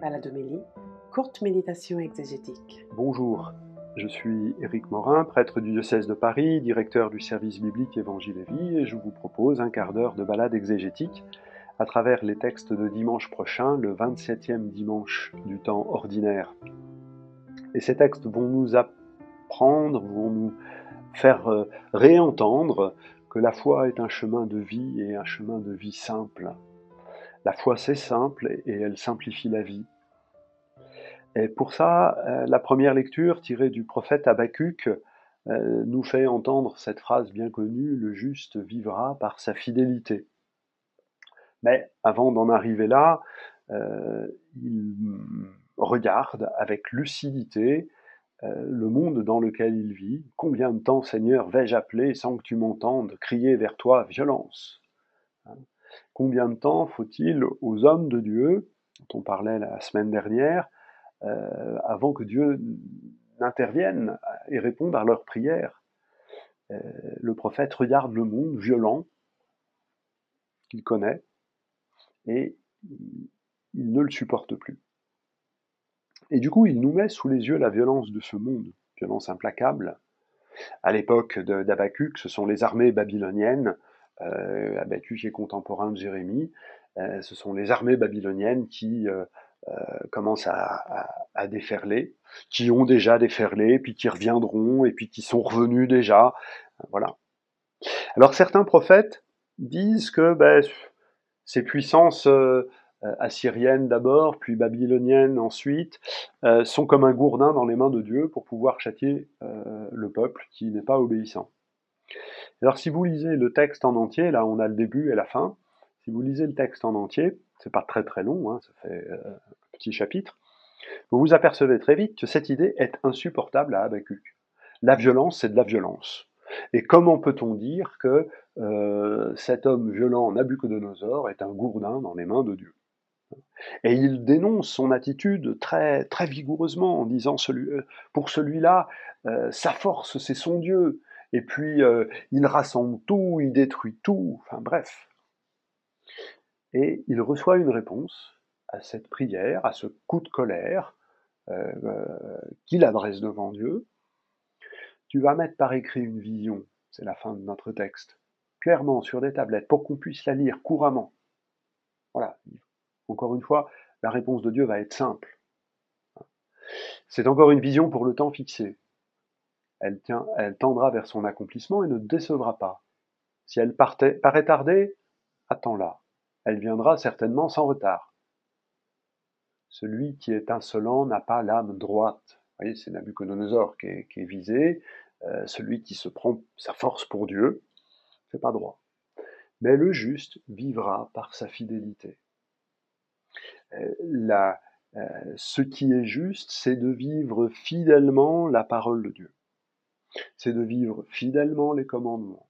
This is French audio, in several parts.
Baladomélie, courte méditation exégétique. Bonjour, je suis Éric Morin, prêtre du diocèse de Paris, directeur du service biblique Évangile et Vie, et je vous propose un quart d'heure de balade exégétique à travers les textes de dimanche prochain, le 27e dimanche du temps ordinaire. Et ces textes vont nous apprendre, vont nous faire euh, réentendre que la foi est un chemin de vie et un chemin de vie simple. La foi, c'est simple et elle simplifie la vie. Et pour ça, euh, la première lecture tirée du prophète Habacuc euh, nous fait entendre cette phrase bien connue, le juste vivra par sa fidélité. Mais avant d'en arriver là, euh, il regarde avec lucidité le monde dans lequel il vit. Combien de temps, Seigneur, vais-je appeler sans que tu m'entendes crier vers toi violence? Combien de temps faut-il aux hommes de Dieu, dont on parlait la semaine dernière, euh, avant que Dieu n'intervienne et réponde à leurs prières? Euh, Le prophète regarde le monde violent qu'il connaît et il ne le supporte plus. Et du coup, il nous met sous les yeux la violence de ce monde, violence implacable. À l'époque d'Abacuc, ce sont les armées babyloniennes euh, Habacuc est contemporain de Jérémie. Euh, ce sont les armées babyloniennes qui euh, commencent à, déferler, qui ont déjà déferlé, puis qui reviendront, et puis qui sont revenus déjà. Voilà. Alors certains prophètes disent que ben, ces puissances assyriennes d'abord, puis babyloniennes ensuite, sont comme un gourdin dans les mains de Dieu pour pouvoir châtier le peuple qui n'est pas obéissant. Alors si vous lisez le texte en entier, là on a le début et la fin, si vous lisez le texte en entier, c'est pas très très long, hein, ça fait euh, un petit chapitre, vous vous apercevez très vite que cette idée est insupportable à Habacuc. La violence, c'est de la violence. Et comment peut-on dire que euh, cet homme violent, Nabucodonosor, est un gourdin dans les mains de Dieu? Et il dénonce son attitude très, très vigoureusement en disant euh, pour celui-là, sa force c'est son Dieu, et puis euh, il rassemble tout, il détruit tout, enfin bref. Et il reçoit une réponse à cette prière, à ce coup de colère euh, euh, qu'il adresse devant Dieu. Tu vas mettre par écrit une vision, c'est la fin de notre texte, clairement sur des tablettes pour qu'on puisse la lire couramment. Voilà, encore une fois, la réponse de Dieu va être simple. C'est encore une vision pour le temps fixé elle, tendra vers son accomplissement et ne décevra pas. Si elle partait, paraît tarder, attends-la. Elle viendra certainement sans retard. Celui qui est insolent n'a pas l'âme droite. Vous voyez, c'est Nabucodonosor qui est, visé. Euh, celui qui se prend sa force pour Dieu, c'est pas droit. Mais le juste vivra par sa fidélité. Euh, euh, ce qui est juste, c'est de vivre fidèlement la parole de Dieu c'est de vivre fidèlement les commandements,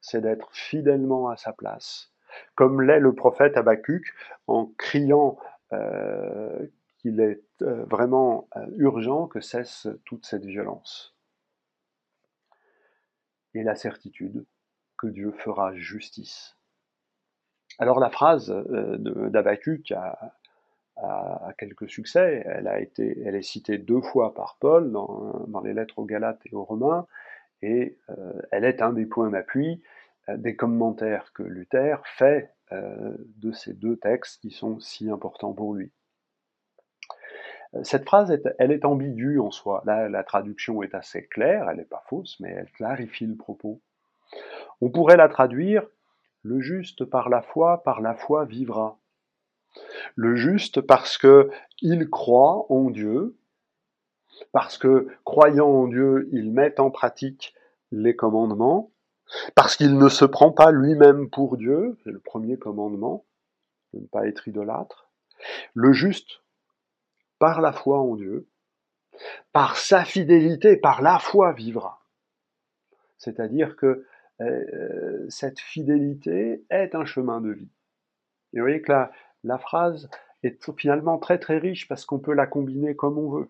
c'est d'être fidèlement à sa place, comme l'est le prophète Habacuc en criant euh, qu'il est euh, vraiment euh, urgent que cesse toute cette violence. Et la certitude que Dieu fera justice. Alors la phrase d'Habacuc a, a, quelques succès. Elle, est citée deux fois par Paul dans, les lettres aux Galates et aux Romains, et euh, elle est un des points d'appui euh, des commentaires que Luther fait euh, de ces deux textes qui sont si importants pour lui. Cette phrase, elle est ambiguë en soi. Là, la traduction est assez claire, elle n'est pas fausse, mais elle clarifie le propos. On pourrait la traduire Le juste par la foi, par la foi vivra. Le juste parce que il croit en Dieu, parce que croyant en Dieu, il met en pratique les commandements, parce qu'il ne se prend pas lui-même pour Dieu, c'est le premier commandement, de ne pas être idolâtre. Le juste, par la foi en Dieu, par sa fidélité, par la foi vivra. C'est-à-dire que euh, cette fidélité est un chemin de vie. Et vous voyez que la phrase est finalement très très riche parce qu'on peut la combiner comme on veut.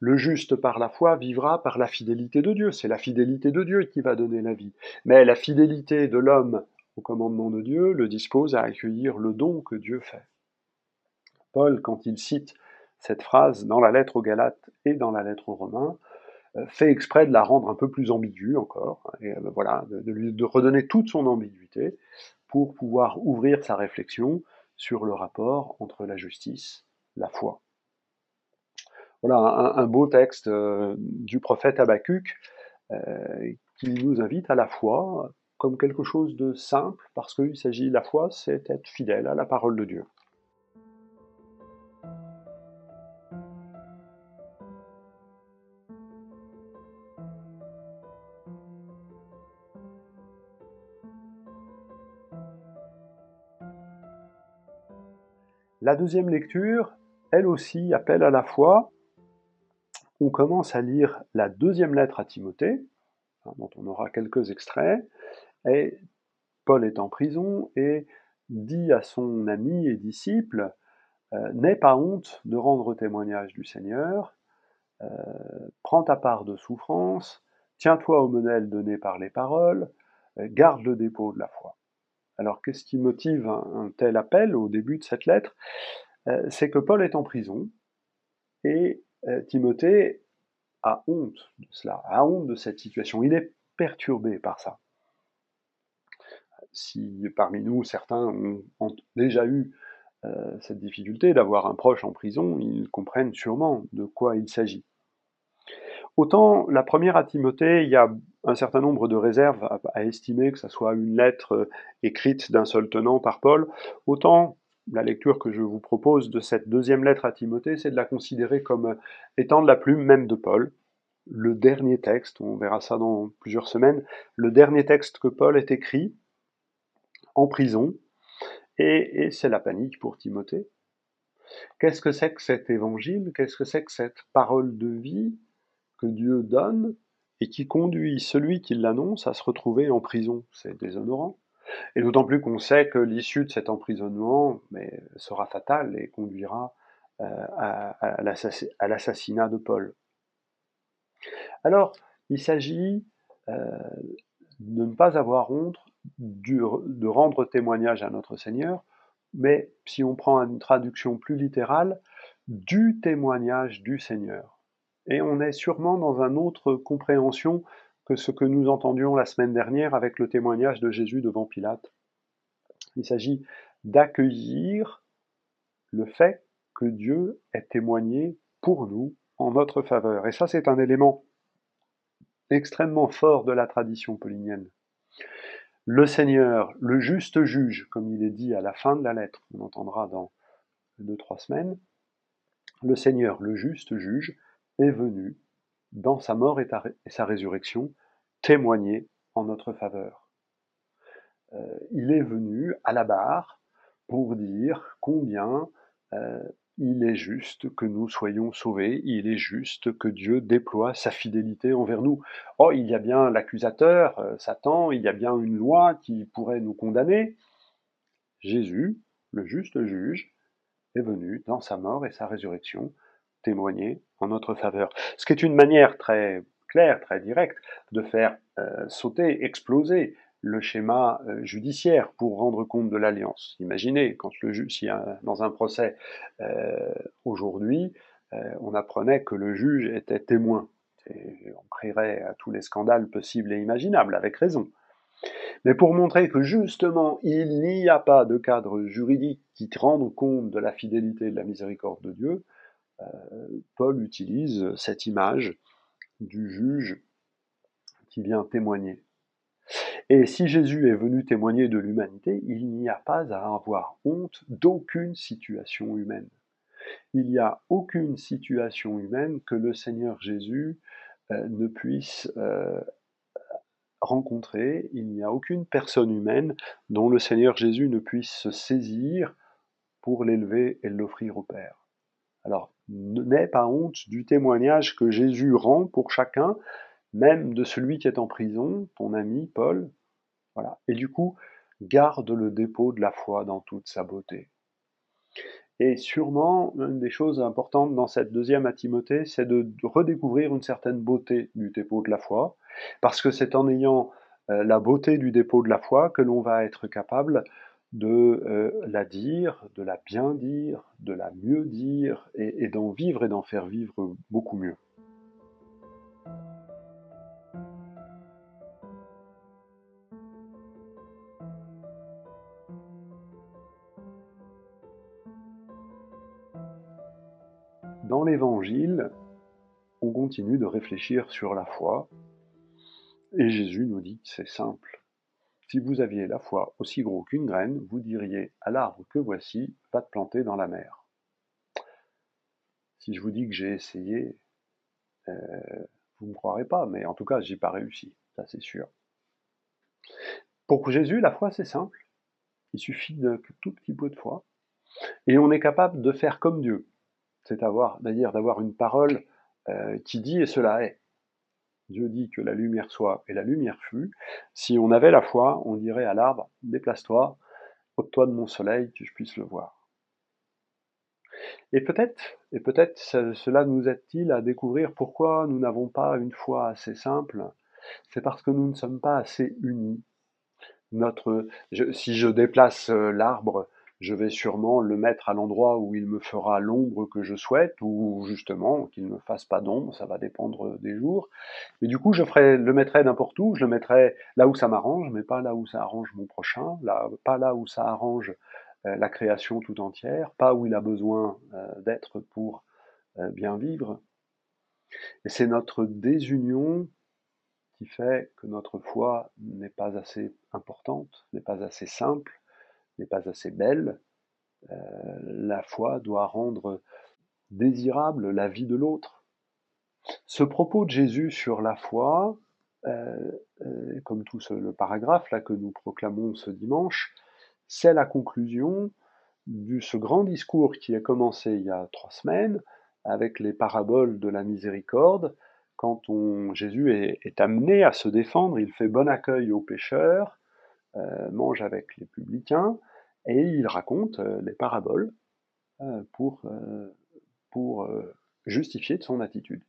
Le juste par la foi vivra par la fidélité de Dieu. C'est la fidélité de Dieu qui va donner la vie. Mais la fidélité de l'homme au commandement de Dieu le dispose à accueillir le don que Dieu fait. Paul, quand il cite cette phrase dans la lettre aux Galates et dans la lettre aux Romains, euh, fait exprès de la rendre un peu plus ambiguë encore, euh, voilà, de, lui redonner toute son ambiguïté pour pouvoir ouvrir sa réflexion sur le rapport entre la justice, la foi. Voilà un, beau texte euh, du prophète Habakkuk qui nous invite à la foi comme quelque chose de simple, parce qu'il s'agit, la foi, c'est être fidèle à la parole de Dieu. La deuxième lecture, elle aussi, appelle à la foi. On commence à lire la deuxième lettre à Timothée, hein, dont on aura quelques extraits, et Paul est en prison et dit à son ami et disciple, euh, N'aie pas honte de rendre témoignage du Seigneur, euh, prends ta part de souffrance, tiens-toi au modèle donné par les paroles, garde le dépôt de la foi. Alors qu'est-ce qui motive un, tel appel au début de cette lettre? Euh, C'est que Paul est en prison et euh, Timothée a honte de cela, a honte de cette situation. Il est perturbé par ça. Si parmi nous certains ont, déjà eu euh, cette difficulté d'avoir un proche en prison, ils comprennent sûrement de quoi il s'agit. Autant la première à Timothée, il y a un certain nombre de réserves à, estimer que ce soit une lettre euh, écrite d'un seul tenant par Paul, autant la lecture que je vous propose de cette deuxième lettre à Timothée, c'est de la considérer comme euh, étant de la plume même de Paul. Le dernier texte, on verra ça dans plusieurs semaines, le dernier texte que Paul ait écrit en prison, et c'est la panique pour Timothée. Qu'est-ce que c'est que cet évangile? Qu'est-ce que c'est que cette parole de vie que Dieu donne? Et qui conduit celui qui l'annonce à se retrouver en prison. C'est déshonorant. Et d'autant plus qu'on sait que l'issue de cet emprisonnement sera fatale et conduira euh, à, l'assassinat de Paul. Alors, il s'agit euh, de ne pas avoir honte de rendre témoignage à notre Seigneur, mais si on prend une traduction plus littérale, du témoignage du Seigneur. Et on est sûrement dans une autre compréhension que ce que nous entendions la semaine dernière avec le témoignage de Jésus devant Pilate. Il s'agit d'accueillir le fait que Dieu est témoigné pour nous en notre faveur. Et ça, c'est un élément extrêmement fort de la tradition paulinienne. Le Seigneur, le juste juge, comme il est dit à la fin de la lettre, on entendra dans deux, trois semaines, le Seigneur, le juste juge, est venu, dans sa mort et, sa résurrection, témoigner en notre faveur. Euh, il est venu à la barre pour dire combien euh, il est juste que nous soyons sauvés, il est juste que Dieu déploie sa fidélité envers nous. Oh, il y a bien l'accusateur, euh, Satan, il y a bien une loi qui pourrait nous condamner. Jésus, le juste juge, est venu dans sa mort et sa résurrection témoigner en notre faveur. Ce qui est une manière très claire, très directe de faire euh, sauter, exploser le schéma euh, judiciaire pour rendre compte de l'alliance. Imaginez, quand le juge, si dans un procès euh, aujourd'hui, on apprenait que le juge était témoin. on crierait à tous les scandales possibles et imaginables, avec raison. Mais pour montrer que justement, il n'y a pas de cadre juridique qui rende compte de la fidélité et de la miséricorde de Dieu, Paul utilise cette image du juge qui vient témoigner. Et si Jésus est venu témoigner de l'humanité, il n'y a pas à avoir honte d'aucune situation humaine. Il n'y a aucune situation humaine que le Seigneur Jésus euh, ne puisse euh, rencontrer, il n'y a aucune personne humaine dont le Seigneur Jésus ne puisse se saisir pour l'élever et l'offrir au Père. Alors, n'aie pas honte du témoignage que Jésus rend pour chacun, même de celui qui est en prison, ton ami Paul. Voilà. Et du coup, garde le dépôt de la foi dans toute sa beauté. Et sûrement, une des choses importantes dans cette deuxième à Timothée, c'est de redécouvrir une certaine beauté du dépôt de la foi, parce que c'est en ayant euh, la beauté du dépôt de la foi que l'on va être capable de euh, la dire, de la bien dire, de la mieux dire, et, d'en vivre et d'en faire vivre beaucoup mieux. Dans l'Évangile, on continue de réfléchir sur la foi, et Jésus nous dit que c'est simple. Si vous aviez la foi aussi gros qu'une graine, vous diriez à l'arbre que voici, va te planter dans la mer. Si je vous dis que j'ai essayé, euh, vous ne me croirez pas, mais en tout cas, j'ai pas réussi, ça c'est sûr. Pour Jésus, la foi c'est simple. Il suffit d'un tout petit peu de foi, et on est capable de faire comme Dieu, c'est-à-dire d'avoir une parole euh, qui dit et cela est. Dieu dit que la lumière soit et la lumière fut. Si on avait la foi, on dirait à l'arbre, déplace-toi, ôte-toi de mon soleil, que je puisse le voir. Et peut-être, et peut-être cela nous aide-t-il à découvrir pourquoi nous n'avons pas une foi assez simple. C'est parce que nous ne sommes pas assez unis. Notre, si je déplace euh, l'arbre, je vais sûrement le mettre à l'endroit où il me fera l'ombre que je souhaite, ou justement qu'il ne me fasse pas d'ombre, ça va dépendre des jours. Mais du coup, je le mettrai n'importe où, je le mettrai là où ça m'arrange, mais pas là où ça arrange mon prochain, pas là où ça arrange euh, la création tout entière, pas où il a besoin euh, d'être pour euh, bien vivre. Et c'est notre désunion qui fait que notre foi n'est pas assez importante, n'est pas assez simple, n'est pas assez belle. Euh, la foi doit rendre désirable la vie de l'autre. Ce propos de Jésus sur la foi, euh, euh, comme tout le paragraphe là que nous proclamons ce dimanche, c'est la conclusion de ce grand discours qui a commencé il y a trois semaines avec les paraboles de la miséricorde. Quand Jésus est, amené à se défendre, il fait bon accueil aux pécheurs, mange avec les publicains, et il raconte euh, les paraboles euh, pour, justifier de son attitude.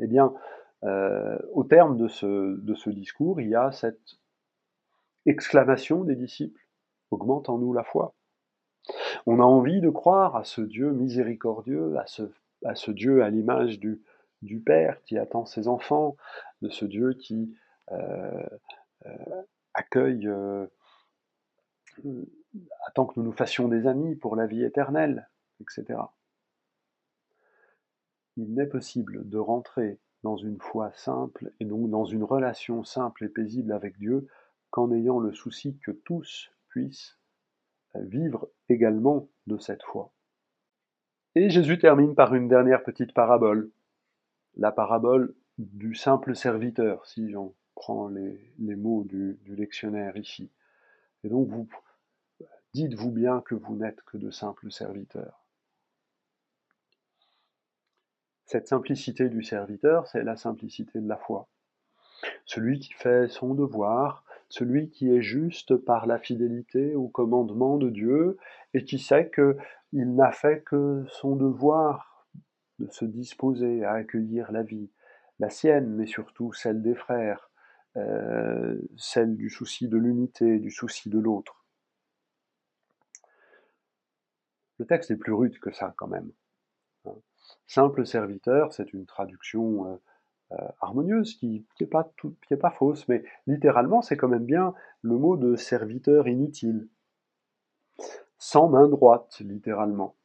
Eh bien, au terme de ce, discours, il y a cette exclamation des disciples, augmente en nous la foi. On a envie de croire à ce Dieu miséricordieux, à ce, Dieu à l'image du, du Père qui attend ses enfants, de ce Dieu qui accueille, euh, que nous nous fassions des amis pour la vie éternelle, etc. Il n'est possible de rentrer dans une foi simple et donc dans une relation simple et paisible avec Dieu qu'en ayant le souci que tous puissent vivre également de cette foi. Et Jésus termine par une dernière petite parabole, la parabole du simple serviteur, si j'en prend les, mots du, lectionnaire ici. Et donc, vous dites-vous bien que vous n'êtes que de simples serviteurs. Cette simplicité du serviteur, c'est la simplicité de la foi. Celui qui fait son devoir, celui qui est juste par la fidélité au commandement de Dieu et qui sait qu'il n'a fait que son devoir de se disposer à accueillir la vie, la sienne, mais surtout celle des frères, euh, celle du souci de l'unité, du souci de l'autre. Le texte est plus rude que ça quand même. Simple serviteur, c'est une traduction euh, euh, harmonieuse qui n'est pas, pas fausse, mais littéralement c'est quand même bien le mot de serviteur inutile. Sans main droite, littéralement.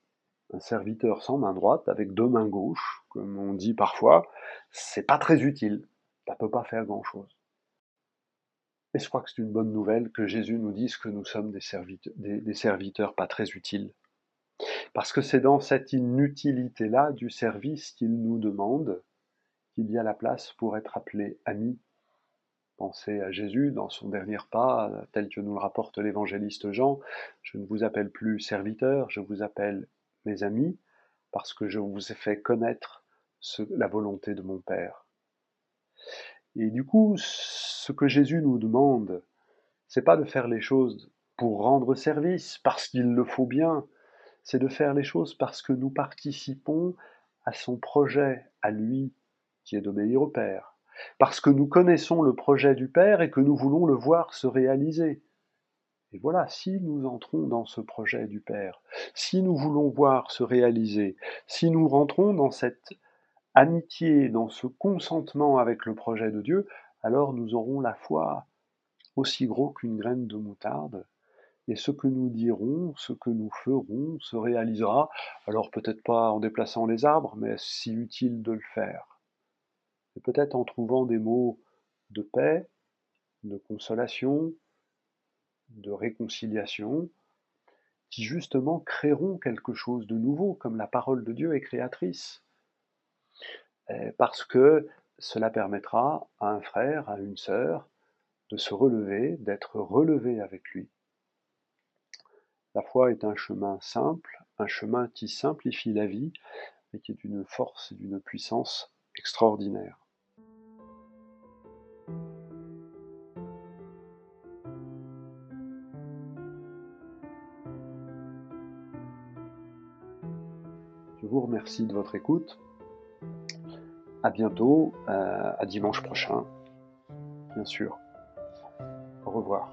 Un serviteur sans main droite, avec deux mains gauches, comme on dit parfois, c'est pas très utile. Ça peut pas faire grand chose. Et je crois que c'est une bonne nouvelle que Jésus nous dise que nous sommes des serviteurs, pas très utiles. Parce que c'est dans cette inutilité-là du service qu'il nous demande qu'il y a la place pour être appelé ami. Pensez à Jésus dans son dernier pas, tel que nous le rapporte l'évangéliste Jean. Je ne vous appelle plus serviteur, je vous appelle mes amis, parce que je vous ai fait connaître la volonté de mon Père. Et du coup, ce que Jésus nous demande, c'est pas de faire les choses pour rendre service, parce qu'il le faut bien, c'est de faire les choses parce que nous participons à son projet, à lui, qui est d'obéir au Père, parce que nous connaissons le projet du Père et que nous voulons le voir se réaliser. Et voilà, si nous entrons dans ce projet du Père, si nous voulons voir se réaliser, si nous rentrons dans cette amitié, dans ce consentement avec le projet de Dieu, alors nous aurons la foi aussi gros qu'une graine de moutarde, et ce que nous dirons, ce que nous ferons se réalisera, alors peut-être pas en déplaçant les arbres, mais si utile de le faire. Et peut-être en trouvant des mots de paix, de consolation, de réconciliation, qui justement créeront quelque chose de nouveau, comme la parole de Dieu est créatrice. Parce que cela permettra à un frère, à une sœur, de se relever, d'être relevé avec lui. La foi est un chemin simple, un chemin qui simplifie la vie, mais qui est d'une force et d'une puissance extraordinaire. Je vous remercie de votre écoute. À bientôt, euh, à dimanche prochain, bien sûr. Au revoir.